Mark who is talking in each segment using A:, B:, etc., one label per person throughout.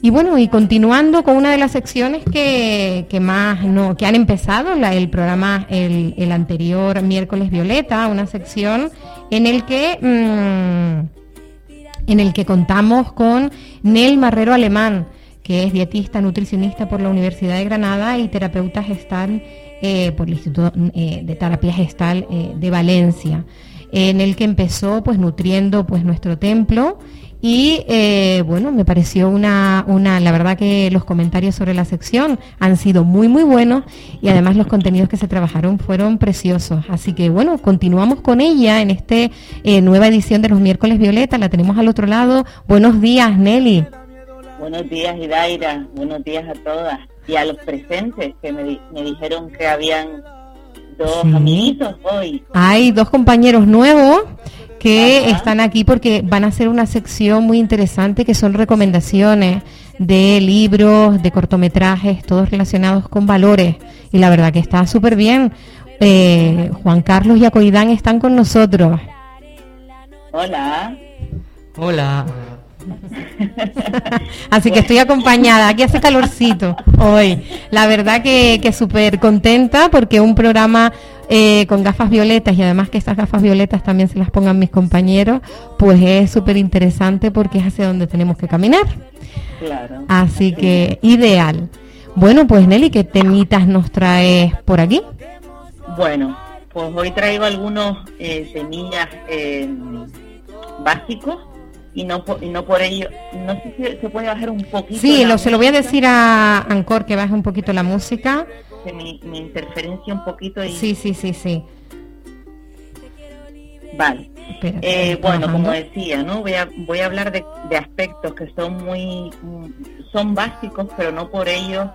A: Y bueno, y continuando con una de las secciones que, que más no, que han empezado, el programa, el, el, anterior miércoles Violeta, una sección en el que mmm, en el que contamos con Nel Marrero Alemán, que es dietista, nutricionista por la Universidad de Granada y terapeuta gestal eh, por el Instituto eh, de Terapia Gestal eh, de Valencia, en el que empezó pues nutriendo pues nuestro templo y eh, bueno, me pareció una, una, la verdad que los comentarios sobre la sección han sido muy, muy buenos y además los contenidos que se trabajaron fueron preciosos. Así que bueno, continuamos con ella en esta eh, nueva edición de los miércoles Violeta. La tenemos al otro lado. Buenos días, Nelly.
B: Buenos días, Idaira. Buenos días a todas y a los presentes que me, me dijeron que habían dos sí. amiguitos hoy.
A: Hay dos compañeros nuevos que Ajá. están aquí porque van a hacer una sección muy interesante que son recomendaciones de libros, de cortometrajes, todos relacionados con valores. Y la verdad que está súper bien. Eh, Juan Carlos y Acoidán están con nosotros.
B: Hola.
C: Hola.
A: Así que estoy acompañada, aquí hace calorcito hoy. La verdad que, que súper contenta porque un programa eh, con gafas violetas y además que estas gafas violetas también se las pongan mis compañeros, pues es súper interesante porque es hacia donde tenemos que caminar.
B: Claro.
A: Así que ideal. Bueno, pues Nelly, ¿qué temitas nos traes por aquí?
B: Bueno, pues hoy traigo algunos eh, semillas eh, básicos y no y no por ello no sé si se puede bajar un poquito
A: sí lo, se lo voy a decir a Ancor que baje un poquito la música
B: me, interferencia un poquito y
A: sí sí sí sí.
B: Vale. Eh, bueno como decía no voy a voy a hablar de, de, aspectos que son muy son básicos pero no por ello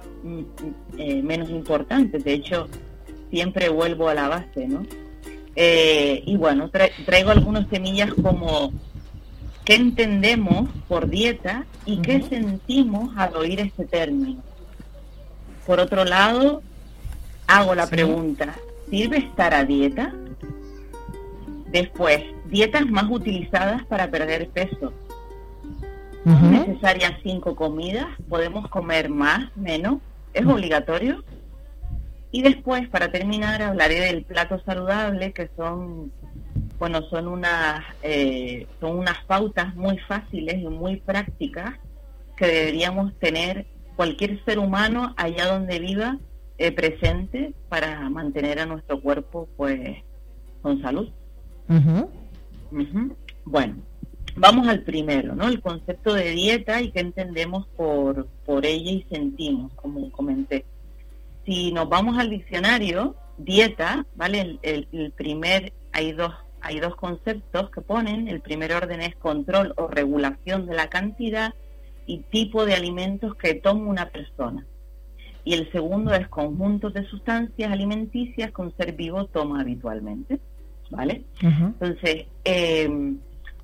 B: eh, menos importantes. De hecho siempre vuelvo a la base no eh, y bueno tra traigo algunas semillas como qué entendemos por dieta y qué sentimos al oír este término. Por otro lado, hago la sí. pregunta, ¿sirve estar a dieta? Después, dietas más utilizadas para perder peso. Uh -huh. necesarias cinco comidas? ¿Podemos comer más, menos? ¿Es obligatorio? Y después, para terminar, hablaré del plato saludable, que son bueno, son unas, eh, son unas pautas muy fáciles y muy prácticas que deberíamos tener cualquier ser humano allá donde viva eh, presente para mantener a nuestro cuerpo pues con salud. Uh -huh. Uh -huh. Bueno, vamos al primero, ¿no? El concepto de dieta y qué entendemos por, por ella y sentimos, como comenté. Si nos vamos al diccionario, dieta, ¿vale? El, el, el primer, hay dos hay dos conceptos que ponen. El primer orden es control o regulación de la cantidad y tipo de alimentos que toma una persona. Y el segundo es conjuntos de sustancias alimenticias que un ser vivo toma habitualmente. ¿Vale? Uh -huh. Entonces, eh,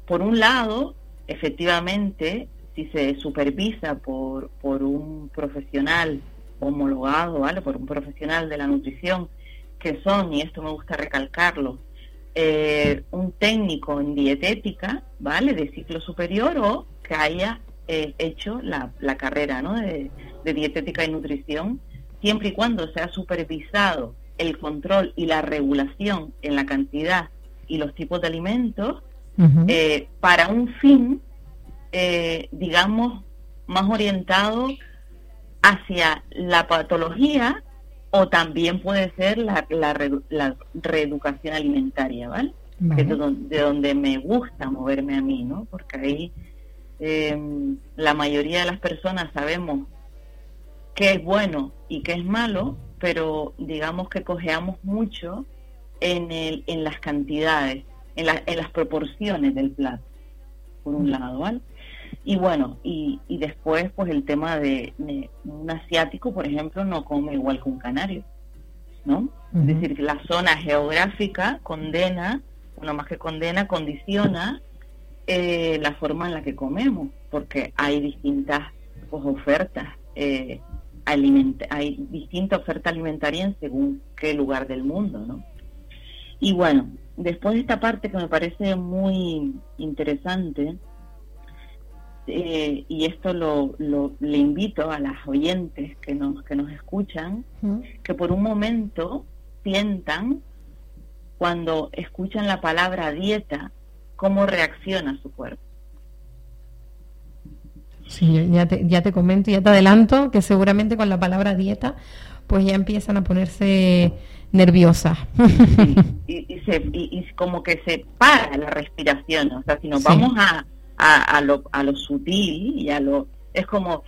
B: por un lado, efectivamente, si se supervisa por, por un profesional homologado, ¿vale? Por un profesional de la nutrición, que son, y esto me gusta recalcarlo, eh, un técnico en dietética, ¿vale? De ciclo superior o que haya eh, hecho la, la carrera ¿no? de, de, dietética y nutrición, siempre y cuando sea supervisado el control y la regulación en la cantidad y los tipos de alimentos uh -huh. eh, para un fin, eh, digamos, más orientado hacia la patología o también puede ser la, la, la reeducación alimentaria, ¿vale? vale. Que es de donde, de donde, me gusta moverme a mí, ¿no? Porque ahí eh, la mayoría de las personas sabemos qué es bueno y qué es malo, pero digamos que cojeamos mucho en, el, en las cantidades, en, la, en las proporciones del plato, por un lado, ¿vale? Y bueno, y, y después pues el tema de, de, un asiático, por ejemplo, no come igual que un canario, ¿no? Uh -huh. Es decir, la zona geográfica condena, bueno, más que condena, condiciona eh, la forma en la que comemos, porque hay distintas pues, ofertas, eh, hay distinta oferta alimentaria en según qué lugar del mundo, ¿no? Y bueno, después de esta parte que me parece muy interesante, eh, y esto lo, le invito a las oyentes que nos, que nos escuchan, que por un momento sientan cuando escuchan la palabra dieta, cómo reacciona su cuerpo.
A: Sí, ya te, ya te comento, ya te adelanto que seguramente con la palabra dieta, pues ya empiezan a ponerse nerviosas.
B: y, y, como que se para la respiración, o sea, si nos vamos a, a, lo, a lo sutil y a lo... es como,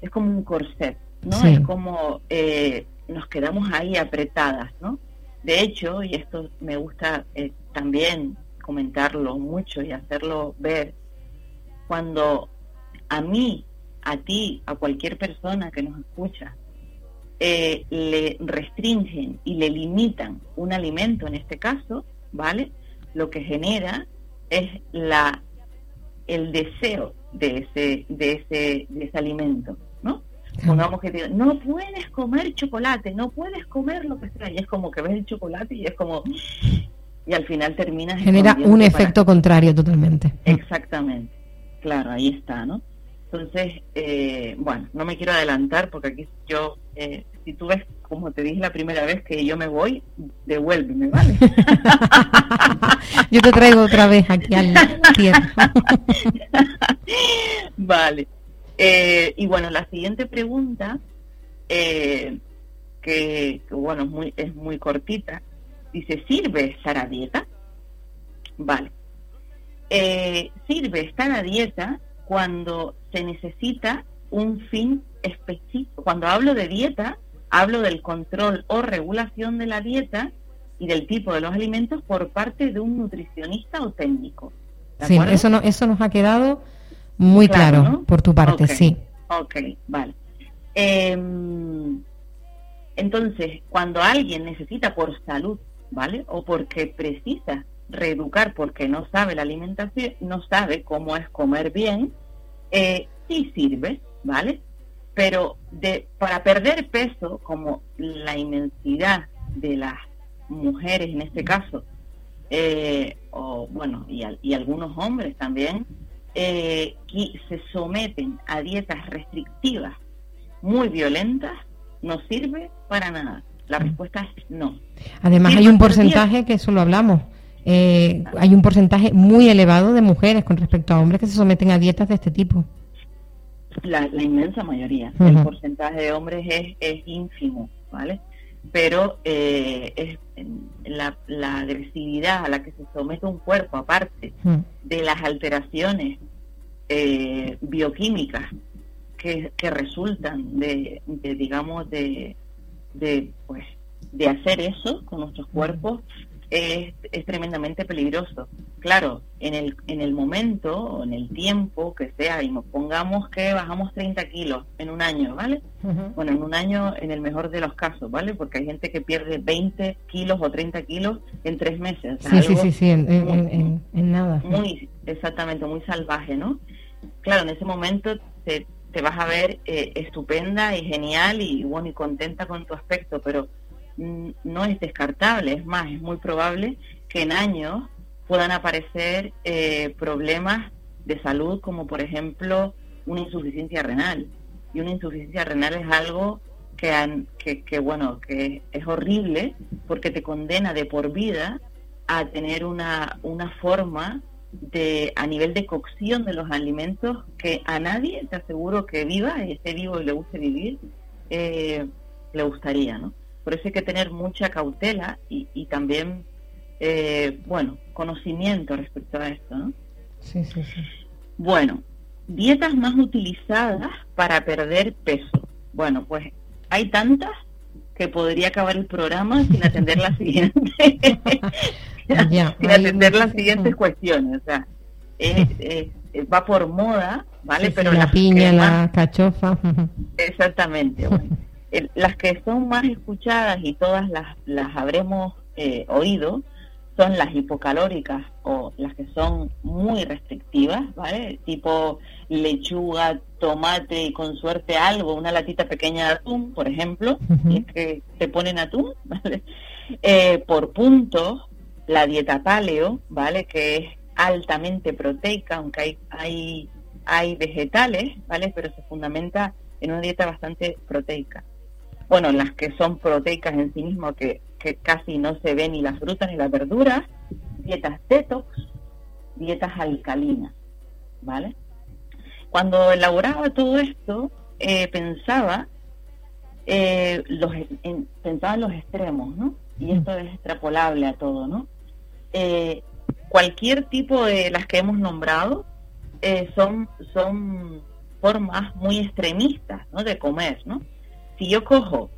B: es como un corset, ¿no? Es como eh, nos quedamos ahí apretadas, ¿no? De hecho, y esto me gusta eh, también comentarlo mucho y hacerlo ver, cuando a mí, a ti, a cualquier persona que nos escucha, eh, le restringen y le limitan un alimento, en este caso, ¿vale? Lo que genera es la el deseo de ese, de ese, de ese alimento, ¿no? Pongamos que te no puedes comer chocolate, no puedes comer lo que sea, y es como que ves el chocolate y es como, y al final terminas...
A: Genera un efecto contrario totalmente.
B: Exactamente, claro, ahí está, ¿no? Entonces, eh, bueno, no me quiero adelantar porque aquí yo, eh, si tú ves, como te dije la primera vez que yo me voy, devuélveme, ¿vale?
A: yo te traigo otra vez aquí al tierra.
B: vale. Eh, y bueno, la siguiente pregunta, que, que, bueno, es muy, es muy cortita, dice, ¿sirve estar a dieta? Vale. ¿Sirve estar a dieta cuando se necesita un fin específico. Cuando hablo de dieta, hablo del control o regulación de la dieta y del tipo de los alimentos por parte de un nutricionista o técnico.
A: Sí, eso, no, eso nos ha quedado muy claro, por tu parte, sí.
B: Ok, vale. Em, entonces, cuando alguien necesita por salud, ¿vale? O porque precisa reeducar porque no sabe la alimentación, no sabe cómo es comer bien, eh, sí sirve, ¿vale? Pero de, para perder peso, como la inmensidad de las mujeres en este caso, eh, o bueno, y, y, algunos hombres también, eh, que se someten a dietas restrictivas muy violentas, no sirve para nada. La respuesta es no.
A: Además hay un porcentaje que eso lo hablamos, eh, hay un porcentaje muy elevado de mujeres con respecto a hombres que se someten a dietas de este tipo.
B: La, inmensa mayoría. El porcentaje de hombres es, es ínfimo, ¿vale? Pero eh, es la, la, agresividad a la que se somete un cuerpo, aparte de las alteraciones eh, bioquímicas que, que resultan de, de digamos, de, de, pues, de hacer eso con nuestros cuerpos, es, tremendamente peligroso. Claro, en el, en el momento o en el tiempo que sea, y nos pongamos que bajamos 30 kilos en un año, ¿vale? Bueno, en un año en el mejor de los casos, ¿vale? Porque hay gente que pierde 20 kilos o 30 kilos en tres meses.
A: sí, sí, sí, sí, en, nada.
B: Muy, exactamente, muy salvaje, ¿no? Claro, en ese momento te, te vas a ver eh, estupenda y genial y bueno y contenta con tu aspecto, pero no es descartable, es más, es muy probable que en años puedan aparecer eh, problemas de salud como por ejemplo una insuficiencia renal. Y una insuficiencia renal es algo que, que, que, bueno, que es horrible porque te condena de por vida a tener una, una forma de a nivel de cocción de los alimentos que a nadie te aseguro que viva y esté vivo y le guste vivir eh, le gustaría, ¿no? Por eso hay que tener mucha cautela y, también, eh, bueno, conocimiento respecto a esto, ¿no?
A: Sí, sí, sí.
B: Bueno, dietas más utilizadas para perder peso. Bueno, pues hay tantas que podría acabar el programa sin atender las siguientes, sin atender las siguientes cuestiones. O sea, va por moda, ¿vale?
A: Pero la piña, la cachofa.
B: Exactamente. Bueno las que son más escuchadas y todas las, las habremos eh, oído son las hipocalóricas o las que son muy restrictivas, ¿vale? Tipo lechuga, tomate y con suerte algo, una latita pequeña de atún, por ejemplo, que te ponen atún, ¿vale? Eh, por puntos, la dieta paleo, ¿vale? Que es altamente proteica, aunque hay, hay hay vegetales, ¿vale? Pero se fundamenta en una dieta bastante proteica. Bueno, las que son proteicas en sí mismo, que, que casi no se ven ni las frutas ni las verduras, dietas detox, dietas alcalinas, ¿vale? Cuando elaboraba todo esto, eh, pensaba, eh, los, en, pensaba en los extremos, ¿no? Y mm. esto es extrapolable a todo, ¿no? Eh, cualquier tipo de las que hemos nombrado son, son formas muy extremistas, ¿no? De comer, ¿no? Si yo cojo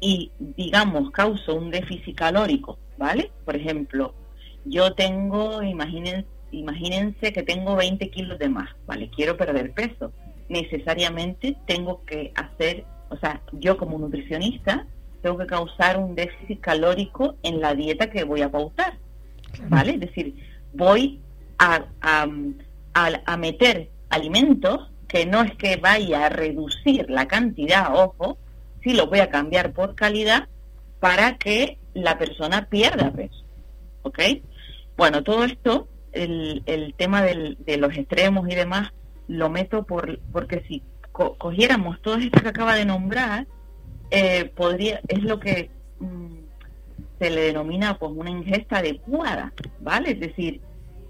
B: y, digamos, causo un déficit calórico, ¿vale? Por ejemplo, yo tengo, imagínense, imagínense que tengo 20 kilos de más, ¿vale? Quiero perder peso. Necesariamente tengo que hacer, o sea, yo como nutricionista tengo que causar un déficit calórico en la dieta que voy a pautar, ¿vale? Es decir, voy a, a, a, meter alimentos que no es que vaya a reducir la cantidad, ojo, sí lo voy a cambiar por calidad para que la persona pierda peso, ¿ok? Bueno, todo esto el, el tema del, de los extremos y demás lo meto por porque si cogiéramos todo esto que acaba de nombrar, eh, podría es lo que mm, se le denomina pues una ingesta adecuada, ¿vale? Es decir,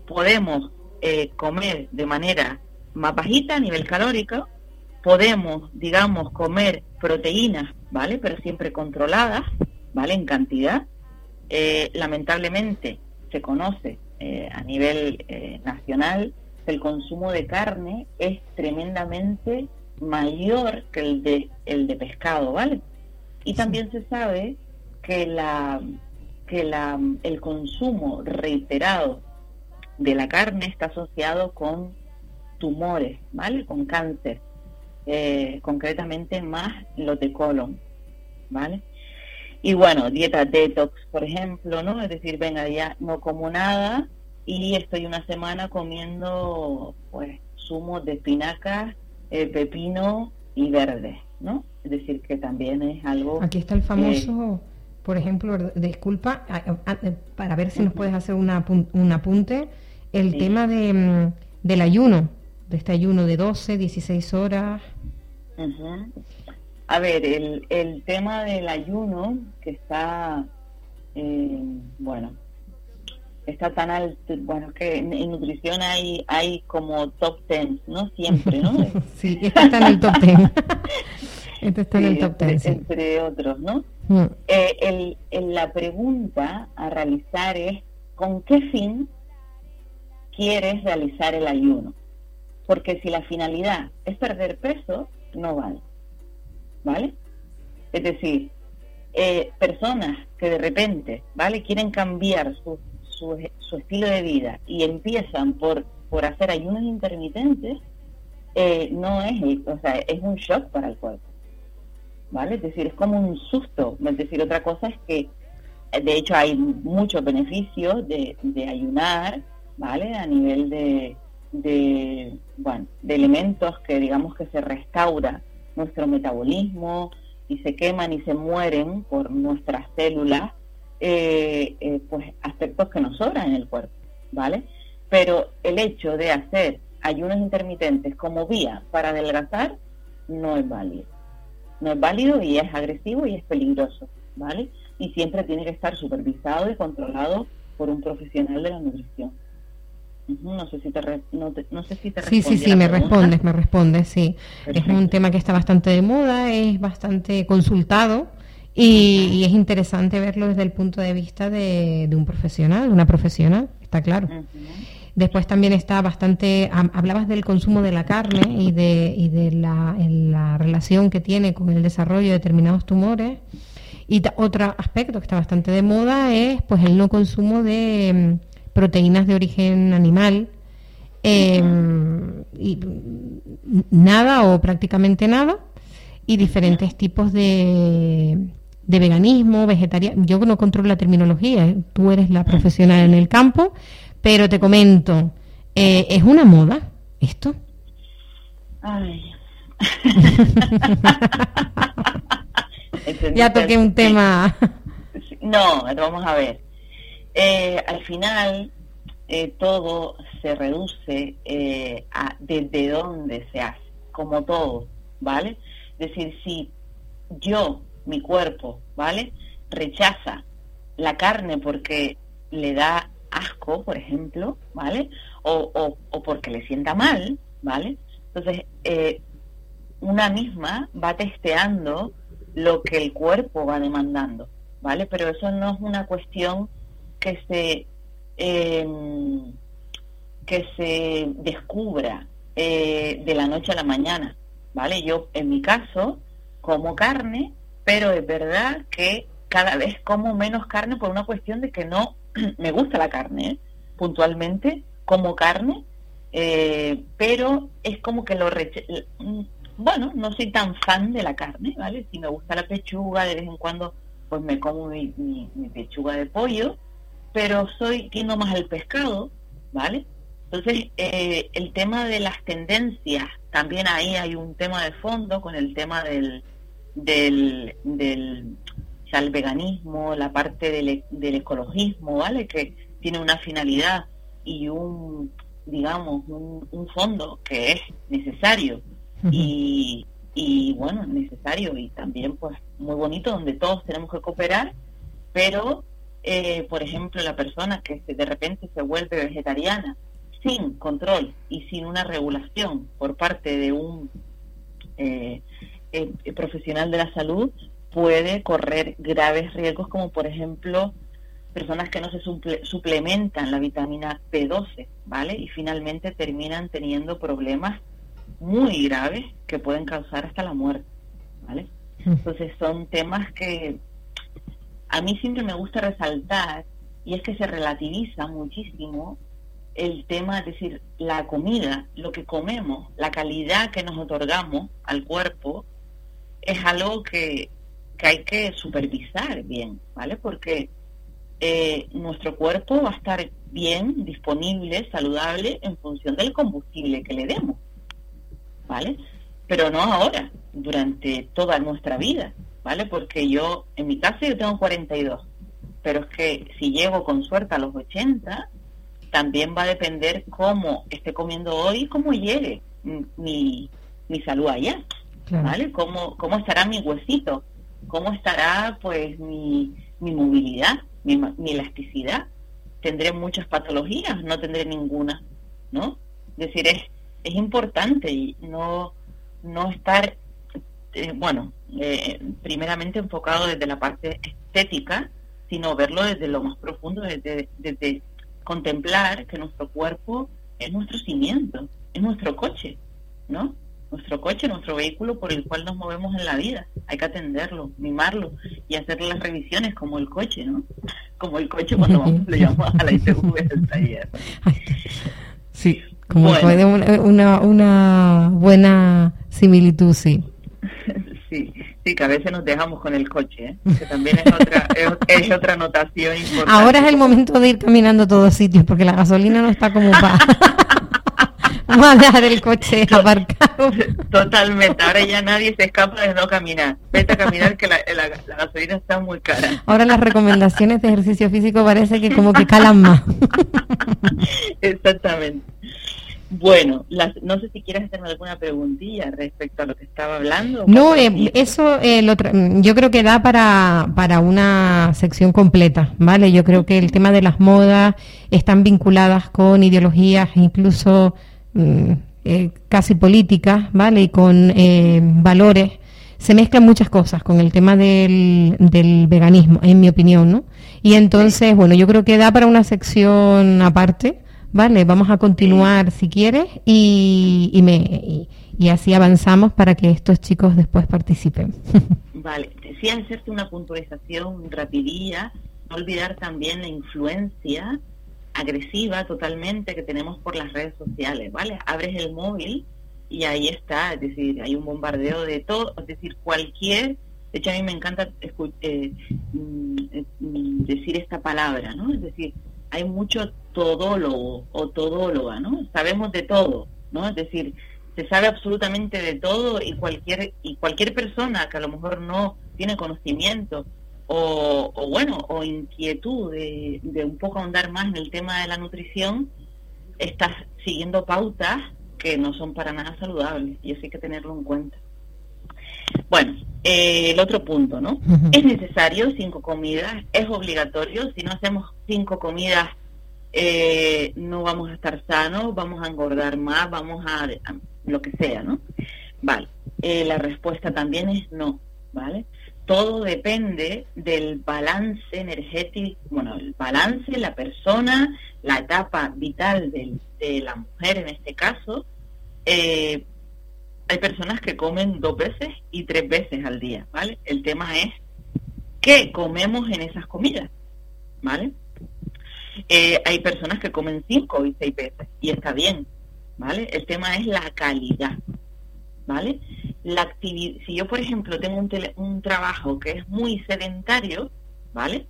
B: podemos eh, comer de manera más bajita a nivel calórico, podemos, digamos, comer proteínas, ¿vale? Pero siempre controladas, ¿vale? En cantidad. Eh, lamentablemente se conoce eh, a nivel eh, nacional, el consumo de carne es tremendamente mayor que el de, el de pescado, ¿vale? Y también se sabe que, la, que la, el consumo reiterado de la carne está asociado con tumores, ¿vale? Con cáncer, eh, concretamente más los de colon, ¿vale? Y bueno, dieta detox, por ejemplo, ¿no? Es decir, venga, ya no como nada y estoy una semana comiendo, pues, zumos de espinacas, eh, pepino y verde, ¿no? Es decir, que también es algo...
A: Aquí está el famoso, por ejemplo, disculpa, para ver si nos puedes hacer una, un apunte, el tema de, mm, del ayuno, de este ayuno de 12, 16 horas.
B: A ver, el, el tema del ayuno que está, eh, bueno, está tan alto, bueno, que en, nutrición hay hay como top ten, ¿no? Siempre, ¿no?
A: sí, este está en el top ten. este está en el top ten,
B: entre, entre otros, ¿no? Mm. Eh, el, el, la pregunta a realizar es, ¿con qué fin quieres realizar el ayuno? Porque si la finalidad es perder peso, no vale. ¿vale? Es decir, eh, personas que de repente, ¿vale? Quieren cambiar su, su, estilo de vida y empiezan por, por hacer ayunos intermitentes, eh, no es, o sea, es un shock para el cuerpo, ¿vale? Es decir, es como un susto. Es decir, otra cosa es que, de hecho, hay muchos beneficios de, de ayunar, ¿vale? A nivel de, de, bueno, de elementos que digamos que se restaura nuestro metabolismo y se queman y se mueren por nuestras células, eh, eh, pues aspectos que nos sobran en el cuerpo, ¿vale? Pero el hecho de hacer ayunos intermitentes como vía para adelgazar no es válido. No es válido y es agresivo y es peligroso, ¿vale? Y siempre tiene que estar supervisado y controlado por un profesional de la nutrición. No sé si te, no, sé si te
A: Sí, sí, sí, me respondes, me respondes, sí. Es un tema que está bastante de moda, es bastante consultado y, es interesante verlo desde el punto de vista de, un profesional, de una profesional, está claro. Después también está bastante, hablabas del consumo de la carne y de, y de la, la relación que tiene con el desarrollo de determinados tumores. Y otro aspecto que está bastante de moda es pues el no consumo de proteínas de origen animal, em, y nada o prácticamente nada, y diferentes tipos de, de veganismo, vegetariano. Yo no controlo la terminología, ¿eh? tú eres la profesional en el campo, pero te comento, eh, ¿es una moda esto? ya toqué un tema.
B: No, vamos a ver. Eh, al final, eh, todo se reduce eh, a desde dónde se hace, como todo, ¿vale? Es decir, si yo, mi cuerpo, ¿vale? Rechaza la carne porque le da asco, por ejemplo, ¿vale? O, o, porque le sienta mal, ¿vale? Entonces, eh, una misma va testeando lo que el cuerpo va demandando, ¿vale? Pero eso no es una cuestión que se em, que se descubra eh, de la noche a la mañana, ¿vale? Yo, en mi caso, como carne, pero es verdad que cada vez como menos carne por una cuestión de que no me gusta la carne, ¿eh? puntualmente, como carne, eh, pero es como que lo bueno, no soy tan fan de la carne, ¿vale? Si me gusta la pechuga, de vez en cuando pues me como mi, pechuga de pollo, pero soy tiendo más al pescado, ¿vale? Entonces, eh, el tema de las tendencias, también ahí hay un tema de fondo con el tema del, del, del el veganismo, la parte del, del, ecologismo, ¿vale? Que tiene una finalidad y un, digamos, un, un fondo que es necesario y, y bueno, necesario y también pues muy bonito donde todos tenemos que cooperar, pero eh, por ejemplo la persona que de repente se vuelve vegetariana sin control y sin una regulación por parte de un eh, eh, profesional de la salud puede correr graves riesgos como por ejemplo personas que no se suplementan la vitamina B12, ¿vale? Y finalmente terminan teniendo problemas muy graves que pueden causar hasta la muerte, ¿vale? Entonces son temas que a mí siempre me gusta resaltar y es que se relativiza muchísimo el tema, es decir, la comida, lo que comemos, la calidad que nos otorgamos al cuerpo, es algo que, que hay que supervisar bien, ¿vale? Porque eh, nuestro cuerpo va a estar bien, disponible, saludable en función del combustible que le demos. ¿vale? Pero no ahora, durante toda nuestra vida, ¿vale? Porque yo, en mi caso, yo tengo 42, pero es que si llego con suerte a los 80, también va a depender cómo esté comiendo hoy, cómo llegue mi, mi salud allá, ¿vale? Cómo, cómo estará mi huesito, cómo estará, pues, mi, mi movilidad, mi, mi elasticidad. Tendré muchas patologías, no tendré ninguna, ¿no? Es decir, es es importante y no, no estar, eh, bueno, eh, primeramente enfocado desde la parte estética, sino verlo desde lo más profundo, desde, desde contemplar que nuestro cuerpo es nuestro cimiento, es nuestro coche, ¿no? Nuestro coche, nuestro vehículo por el cual nos movemos en la vida. Hay que atenderlo, mimarlo y hacerle las revisiones como el coche, ¿no? Como el coche cuando vamos, le llamamos a la ITV del taller.
A: Sí, como una, una, buena similitud, sí.
B: Sí. Sí, que a veces nos dejamos con el coche, ¿eh? que también es otra, es, otra notación importante.
A: Ahora es el momento de ir caminando todos sitios, porque la gasolina no está como para... Vamos a dejar el coche aparcado.
B: Totalmente, ahora ya nadie se escapa de no caminar. Vete a caminar que la, la gasolina está muy cara.
A: Ahora las recomendaciones de ejercicio físico parece que como que calan más.
B: Exactamente. Bueno, no sé si quieres hacerme alguna preguntilla respecto a lo que estaba hablando.
A: No, eh, eso eh, mm, yo creo que da para, para una sección completa, ¿vale? Yo creo que el tema de las modas están vinculadas con ideologías incluso mm, eh, casi políticas, ¿vale? Y con valores. Se mezclan muchas cosas con el tema del, del veganismo, en mi opinión, ¿no? Y entonces, bueno, yo creo que da para una sección aparte Vale, vamos a continuar si quieres y, y, me, y, así avanzamos para que estos chicos después participen.
B: Vale, sí hacerte una puntualización rapidilla, no olvidar también la influencia agresiva totalmente que tenemos por las redes sociales, ¿vale? Abres el móvil y ahí está, es decir, hay un bombardeo de todo, es decir, cualquier, de hecho a mí me encanta eh, mm, eh, mm, decir esta palabra, ¿no? Es decir, hay mucho todólogo o todóloga, ¿no? Sabemos de todo, ¿no? Es decir, se sabe absolutamente de todo y cualquier y cualquier persona que a lo mejor no tiene conocimiento o, bueno o inquietud de, un poco ahondar más en el tema de la nutrición estás siguiendo pautas que no son para nada saludables y eso hay que tenerlo en cuenta. Bueno, eh, el otro punto, ¿no? Es necesario cinco comidas, es obligatorio. Si no hacemos cinco comidas, eh, no vamos a estar sanos, vamos a engordar más, vamos a, lo que sea, ¿no? Vale. Eh, la respuesta también es no, ¿vale? Todo depende del balance energético, bueno, el balance, la persona, la etapa vital de, de la mujer en este caso, eh, hay personas que comen dos veces y tres veces al día, ¿vale? El tema es qué comemos en esas comidas, ¿vale? Eh, hay personas que comen cinco y seis veces y está bien, ¿vale? El tema es la calidad, ¿vale? La actividad, si yo por ejemplo tengo un, un trabajo que es muy sedentario, ¿vale?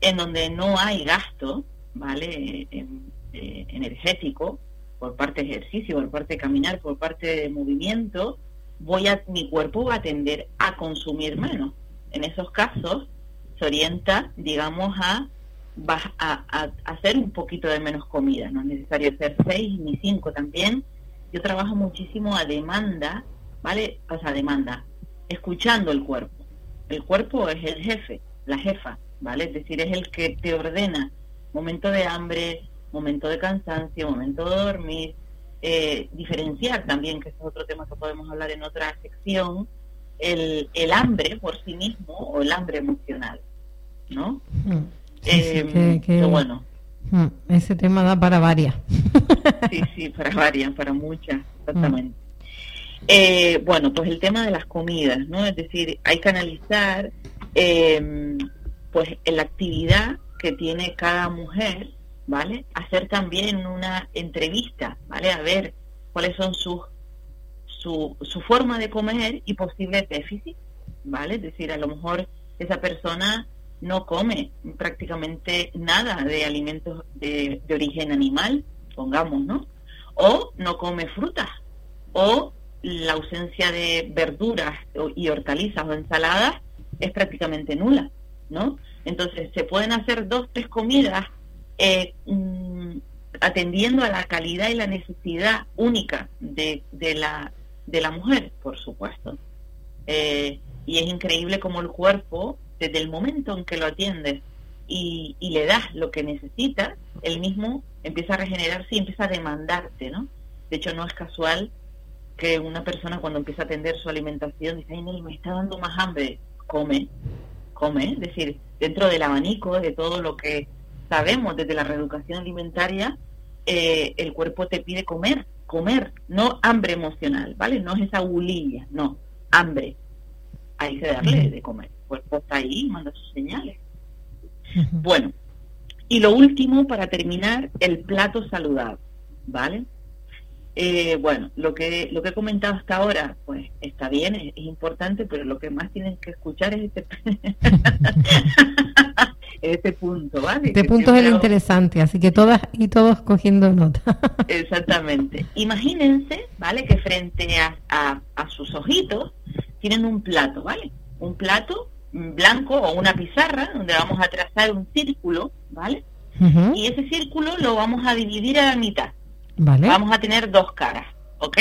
B: En donde no hay gasto, ¿vale? Eh, energético, por parte de ejercicio, por parte de caminar, por parte de movimiento, voy a, mi cuerpo va a tender a consumir menos. En esos casos se orienta, digamos, a, a, hacer un poquito de menos comida. No es necesario hacer seis ni cinco también. Yo trabajo muchísimo a demanda, ¿vale? O sea, demanda, escuchando el cuerpo. El cuerpo es el jefe, la jefa, ¿vale? Es decir, es el que te ordena momento de hambre, momento de cansancio, momento de dormir, eh, diferenciar también, que es otro tema que podemos hablar en otra sección, el, el hambre por sí mismo o el hambre emocional, ¿no?
A: Mm. Eh, bueno. Mm, ese tema da para varias.
B: sí, sí, para varias, para muchas, exactamente. Eh, bueno, pues el tema de las comidas, ¿no? Es decir, hay que analizar pues la actividad que tiene cada mujer ¿vale? Hacer también una entrevista, ¿vale? A ver cuáles son sus su, su forma de comer y posible déficit, ¿vale? Es decir, a lo mejor esa persona no come prácticamente nada de alimentos de, de origen animal, pongamos, ¿no? O no come frutas, o la ausencia de verduras y hortalizas o ensaladas es prácticamente nula, ¿no? Entonces, se pueden hacer dos, tres comidas eh, mm, atendiendo a la calidad y la necesidad única de, de, la, de la mujer, por supuesto. Eh, y es increíble como el cuerpo, desde el momento en que lo atiendes y, y le das lo que necesita, el mismo empieza a regenerarse y empieza a demandarte, ¿no? De hecho, no es casual que una persona cuando empieza a atender su alimentación dice, ay, me está dando más hambre, come, come, es decir, dentro del abanico de todo lo que sabemos desde la reeducación alimentaria, eh, el cuerpo te pide comer, comer, no hambre emocional, ¿vale? No es esa bulimia, no, hambre. Hay que darle de comer. El cuerpo está ahí, manda sus señales. Bueno, y lo último, para terminar, el plato saludable, ¿vale? Eh, bueno, lo que lo que he comentado hasta ahora, pues está bien, es, importante, pero lo que más tienen que escuchar es este ese punto, ¿vale?
A: Este punto es el interesante, así que todas y todos cogiendo nota.
B: Exactamente. Imagínense, ¿vale? Que frente a, a, sus ojitos tienen un plato, ¿vale? Un plato blanco o una pizarra donde vamos a trazar un círculo, ¿vale? Y ese círculo lo vamos a dividir a la mitad. Vale. Vamos a tener dos caras, ¿ok?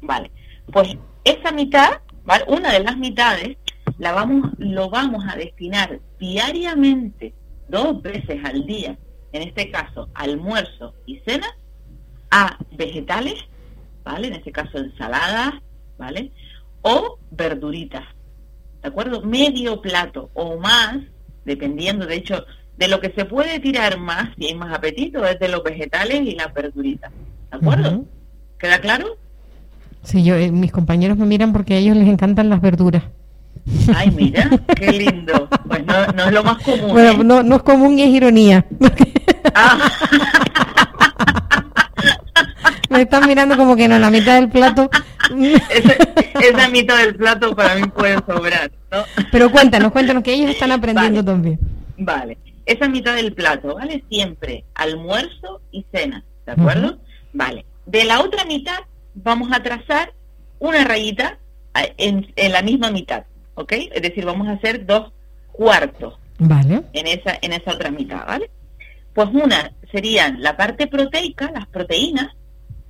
B: Vale. Pues esa mitad, ¿vale? Una de las mitades la vamos, lo vamos a destinar diariamente, dos veces al día, en este caso almuerzo y cena, a vegetales, ¿vale? En este caso ensaladas, ¿vale? O verduritas, ¿de acuerdo? Medio plato o más, dependiendo, de hecho, de lo que se puede tirar más, si hay más apetito, es de los vegetales y las verduritas, ¿de acuerdo? ¿Queda claro?
A: Sí, yo, eh, mis compañeros me miran porque a ellos les encantan las verduras.
B: Ay, mira, qué lindo. Pues no, no es lo más común.
A: Bueno, ¿eh? no, no es común y es ironía. Ah. Me están mirando como que no, la mitad del plato.
B: esa, mitad del plato para mí puede sobrar, ¿no?
A: Pero cuéntanos, cuéntanos que ellos están aprendiendo también.
B: Vale, esa mitad del plato, ¿vale? Siempre almuerzo y cena, ¿de acuerdo? Vale. De la otra mitad vamos a trazar una rayita en, en la misma mitad. ¿Ok? Es decir, vamos a hacer dos cuartos.
A: Vale.
B: En esa, en esa otra mitad, ¿vale? Pues una serían la parte proteica, las proteínas,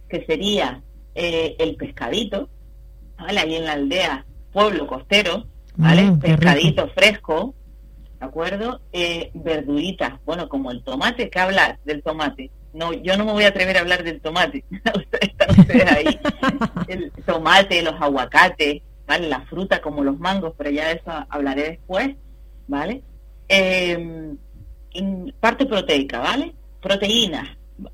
B: que sería eh, el pescadito, ¿vale? Ahí en la aldea, pueblo costero, ¿vale? Mm, pescadito fresco, ¿de acuerdo? Eh, verduritas, bueno, como el tomate, ¿qué hablar del tomate? No, yo no me voy a atrever a hablar del tomate, están ustedes ahí. El tomate, los aguacates, ¿vale? La fruta como los mangos, pero ya de eso hablaré después, ¿vale? Eh, parte proteica, ¿vale? Proteínas,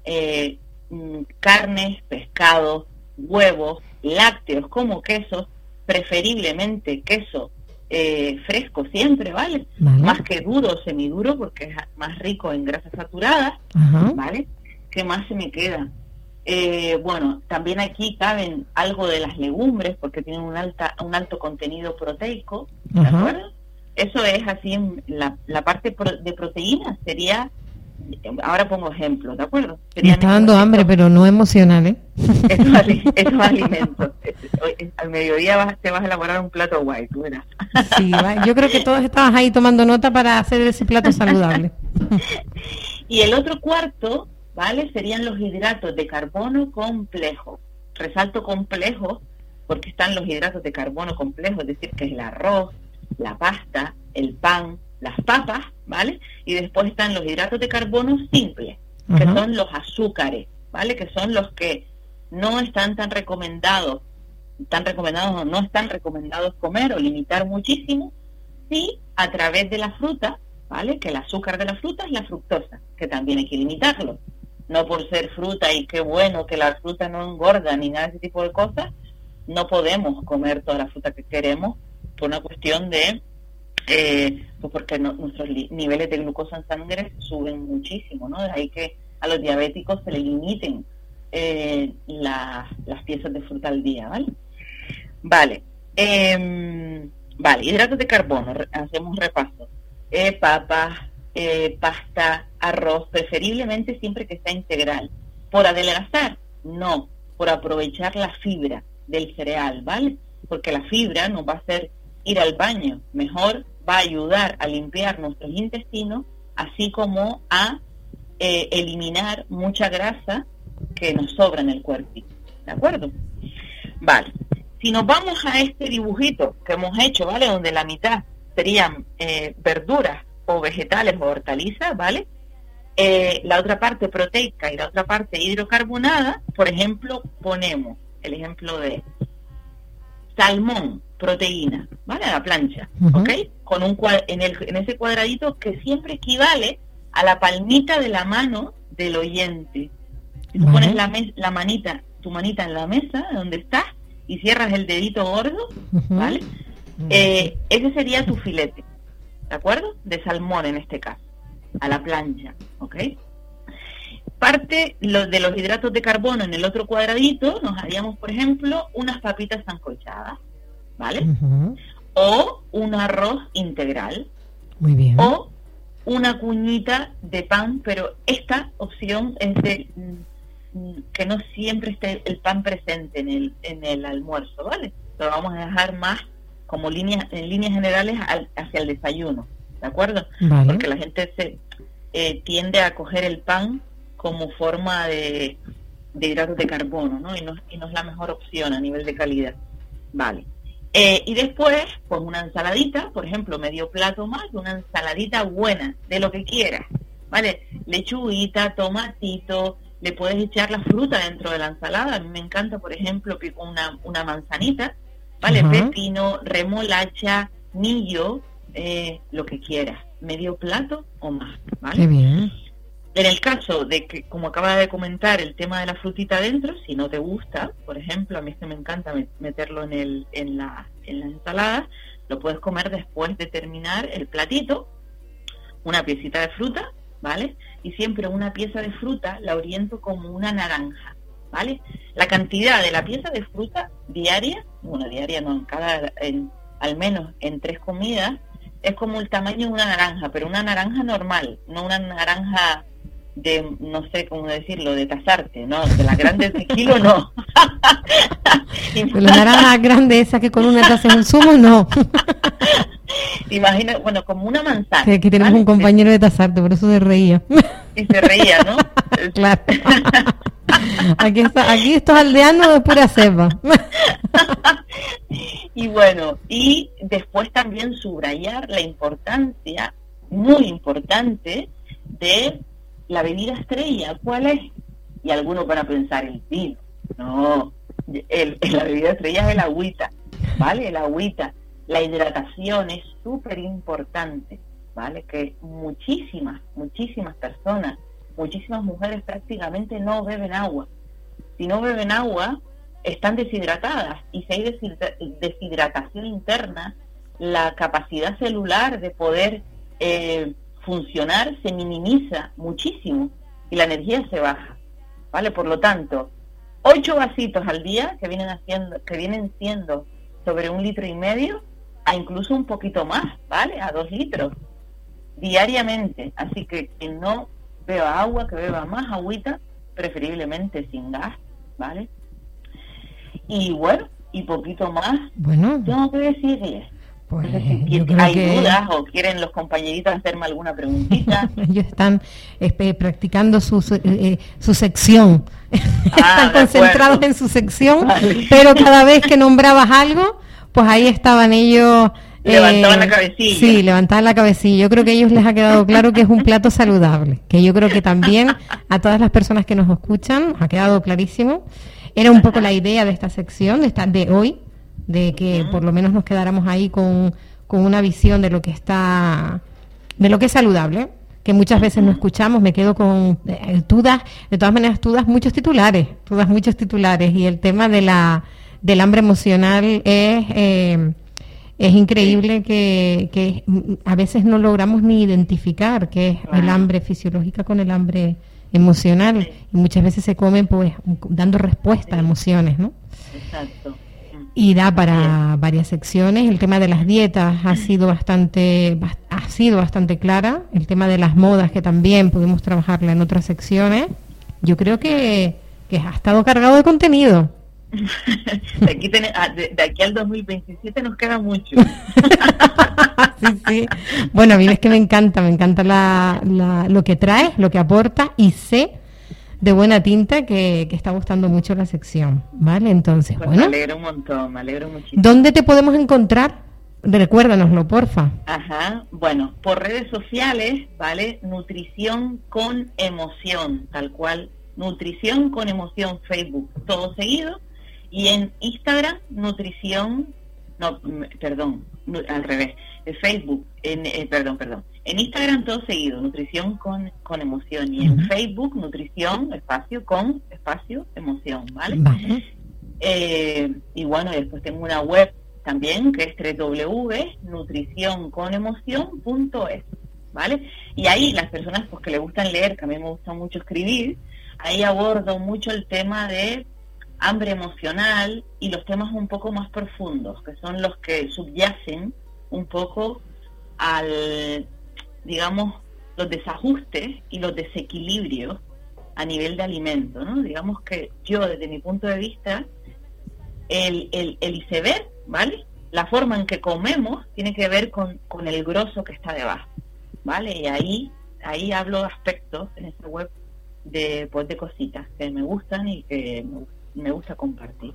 B: eh, mm, carnes, pescados, huevos, lácteos como quesos, preferiblemente queso eh, fresco siempre, ¿vale? Más que duro, semiduro, porque es más rico en grasas saturadas, ¿vale? ¿Qué más se me queda? Eh, bueno, también aquí caben algo de las legumbres, porque tienen un, alta, un alto contenido proteico, ¿de acuerdo? Eso es así, la, la parte de proteína sería, ahora pongo ejemplos, ¿de acuerdo?
A: Me está dando hambre, pero no emocional, ¿eh?
B: Esos, alimentos. Al mediodía te vas a elaborar un plato guay, tú verás.
A: Sí, yo creo que todos estabas ahí tomando nota para hacer ese plato saludable.
B: Y el otro cuarto, ¿vale? Serían los hidratos de carbono complejo. Resalto complejo porque están los hidratos de carbono complejo, es decir, que es el arroz, la pasta, el pan, las papas, ¿vale? Y después están los hidratos de carbono simples, que son los azúcares, ¿vale? Que son los que no están tan recomendados, tan recomendados o no están recomendados comer o limitar muchísimo, sí a través de la fruta, ¿vale? Que el azúcar de la fruta es la fructosa, que también hay que limitarlo. No por ser fruta y qué bueno que la fruta no engorda ni nada de ese tipo de cosas, no podemos comer toda la fruta que queremos por una cuestión de, eh, pues porque nuestros niveles de glucosa en sangre suben muchísimo, ¿no? De ahí que a los diabéticos se le limiten eh, las piezas de fruta al día, ¿vale? Vale. Em, vale, hidratos de carbono, hacemos repaso. Eh, papas, eh, pasta, arroz, preferiblemente siempre que sea integral. Por adelgazar, no, por aprovechar la fibra del cereal, ¿vale? Porque la fibra nos va a hacer ir al baño, mejor va a ayudar a limpiar nuestros intestinos, así como a eh, eliminar mucha grasa que nos sobra en el cuerpo. ¿De acuerdo? Vale. Si nos vamos a este dibujito que hemos hecho, ¿vale? Donde la mitad serían eh, verduras o vegetales o hortalizas, ¿vale? Eh, la otra parte proteica y la otra parte hidrocarbonada, por ejemplo, ponemos el ejemplo de salmón, proteína, ¿vale? A la plancha, ¿ok? Con un en, el, en ese cuadradito que siempre equivale a la palmita de la mano del oyente. Si tú pones la, la manita, tu manita en la mesa donde estás y cierras el dedito gordo, ¿vale? Eh, ese sería tu filete, ¿de acuerdo? De salmón en este caso, a la plancha, ¿ok? Parte de los hidratos de carbono en el otro cuadradito, nos haríamos, por ejemplo, unas papitas sancochadas, ¿vale? O un arroz integral.
A: Muy bien.
B: O una cuñita de pan, pero esta opción es de mm, que no siempre esté el pan presente en el, en el almuerzo, ¿vale? Lo vamos a dejar más como líneas, en líneas generales hacia el desayuno, ¿de acuerdo? Porque la gente se eh, tiende a coger el pan como forma de, de hidratos de carbono, ¿no? Y, ¿no? y no es la mejor opción a nivel de calidad. Vale. Eh, y después, pues una ensaladita, por ejemplo, medio plato más, una ensaladita buena, de lo que quieras, ¿vale? Lechuguita, tomatito, le puedes echar la fruta dentro de la ensalada. A mí me encanta, por ejemplo, pico una, una manzanita, ¿vale? Pepino, remolacha, millo, eh, lo que quieras, medio plato o más, ¿vale?
A: Qué bien.
B: En el caso de que, como acaba de comentar, el tema de la frutita dentro, si no te gusta, por ejemplo, a mí es que me encanta meterlo en, el, en, la, en la ensalada, lo puedes comer después de terminar el platito, una piecita de fruta, ¿vale? Y siempre una pieza de fruta la oriento como una naranja, ¿vale? La cantidad de la pieza de fruta diaria, bueno, diaria no, en cada, en, al menos en tres comidas, es como el tamaño de una naranja, pero una naranja normal, no una naranja de, no sé cómo decirlo, de tasarte, ¿no? De las grandes de kilo, no.
A: de la naranja grande esa que con una taza en un zumo, no.
B: Imagina, bueno, como una manzana.
A: Sí, aquí tenemos un compañero de Tazarte, por eso se reía.
B: Y se reía, ¿no?
A: claro. Aquí, está, aquí estos aldeanos de pura cepa.
B: y bueno, y después también subrayar la importancia, muy importante, de la bebida estrella. ¿Cuál es? Y algunos van a pensar el vino. No, el, la bebida estrella es el agüita, ¿vale? El agüita. La hidratación es súper importante, ¿vale? Que muchísimas, muchísimas personas, muchísimas mujeres prácticamente no beben agua. Si no beben agua, están deshidratadas y si hay deshidratación interna, la capacidad celular de poder eh, funcionar se minimiza muchísimo y la energía se baja. ¿Vale? Por lo tanto, ocho vasitos al día que vienen haciendo, que vienen siendo sobre un litro y medio, a incluso un poquito más, ¿vale? A dos litros diariamente. Así que quien no beba agua, que beba más agüita, preferiblemente sin gas, ¿vale? Y bueno, y poquito más.
A: Bueno.
B: Tengo que decirles. Pues, hay dudas o quieren los compañeritos hacerme alguna preguntita.
A: Ellos están practicando su, su, eh, su sección. Ah, están concentrados en su sección, pero cada vez que nombrabas algo, pues ahí estaban ellos.
B: Levantaban la eh, cabecilla.
A: Sí, levantaban la cabecilla. Yo creo que a ellos les ha quedado claro que es un plato saludable, que yo creo que también a todas las personas que nos escuchan ha quedado clarísimo. Era un poco la idea de esta sección, de, esta, de hoy, de que por lo menos nos quedáramos ahí con, con una visión de lo que está, de lo que es saludable que muchas veces no escuchamos, me quedo con eh, dudas, de todas maneras tú das muchos titulares, tú das muchos titulares. Y el tema de la del hambre emocional es, eh, es increíble que, a veces no logramos ni identificar qué es el hambre fisiológica con el hambre emocional. Y muchas veces se come pues dando respuesta a emociones, ¿no? Exacto. Y da para varias secciones. El tema de las dietas ha sido bastante ha sido bastante clara. El tema de las modas que también pudimos trabajarla en otras secciones. Yo creo que, que ha estado cargado de contenido.
B: de, aquí ah, de, aquí al 2027 nos queda mucho.
A: sí, sí. Bueno, a mí es que me encanta, me encanta la, lo que traes, lo que aporta y sé de buena tinta que, está gustando mucho la sección, ¿vale? Entonces, pues bueno.
B: Me alegro un montón, me alegro muchísimo.
A: ¿Dónde te podemos encontrar? Recuérdanoslo, porfa.
B: Ajá, bueno, por redes sociales, ¿vale? Nutrición con emoción, tal cual. Nutrición con emoción, Facebook, todo seguido y en Instagram, nutrición, no, perdón, al revés, Facebook, en, eh, perdón, perdón. En Instagram todo seguido, nutrición con, con emoción. Y en Facebook, nutrición, espacio, con espacio, emoción, ¿vale? Eh, y bueno, después tengo una web también que es www.nutricionconemoción.es, ¿vale? Y ahí las personas pues, que le gustan leer, que a mí me gusta mucho escribir, ahí abordo mucho el tema de hambre emocional y los temas un poco más profundos, que son los que subyacen un poco al, digamos, los desajustes y los desequilibrios a nivel de alimento, ¿no? Digamos que yo, desde mi punto de vista, el, el, el iceberg, ¿vale? La forma en que comemos tiene que ver con, con el grosso que está debajo, ¿vale? Y ahí, ahí hablo de aspectos en esta web de, pues, de cositas que me gustan y que me gusta compartir.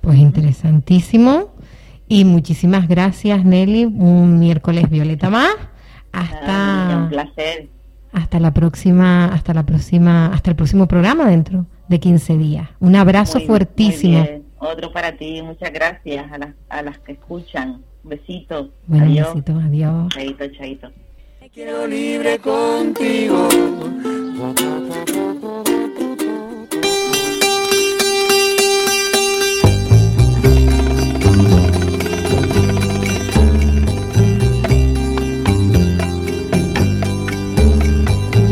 A: Pues interesantísimo. Y muchísimas gracias, Nelly. Un miércoles violeta más. Hasta
B: un placer.
A: Hasta la próxima, hasta la próxima, hasta el próximo programa dentro de 15 días. Un abrazo fuertísimo.
B: Otro para ti, muchas gracias a las, a las que escuchan. Besitos.
A: Bueno, adiós. Besitos, adiós.
B: Chaito, chaito.
C: Quiero libre contigo.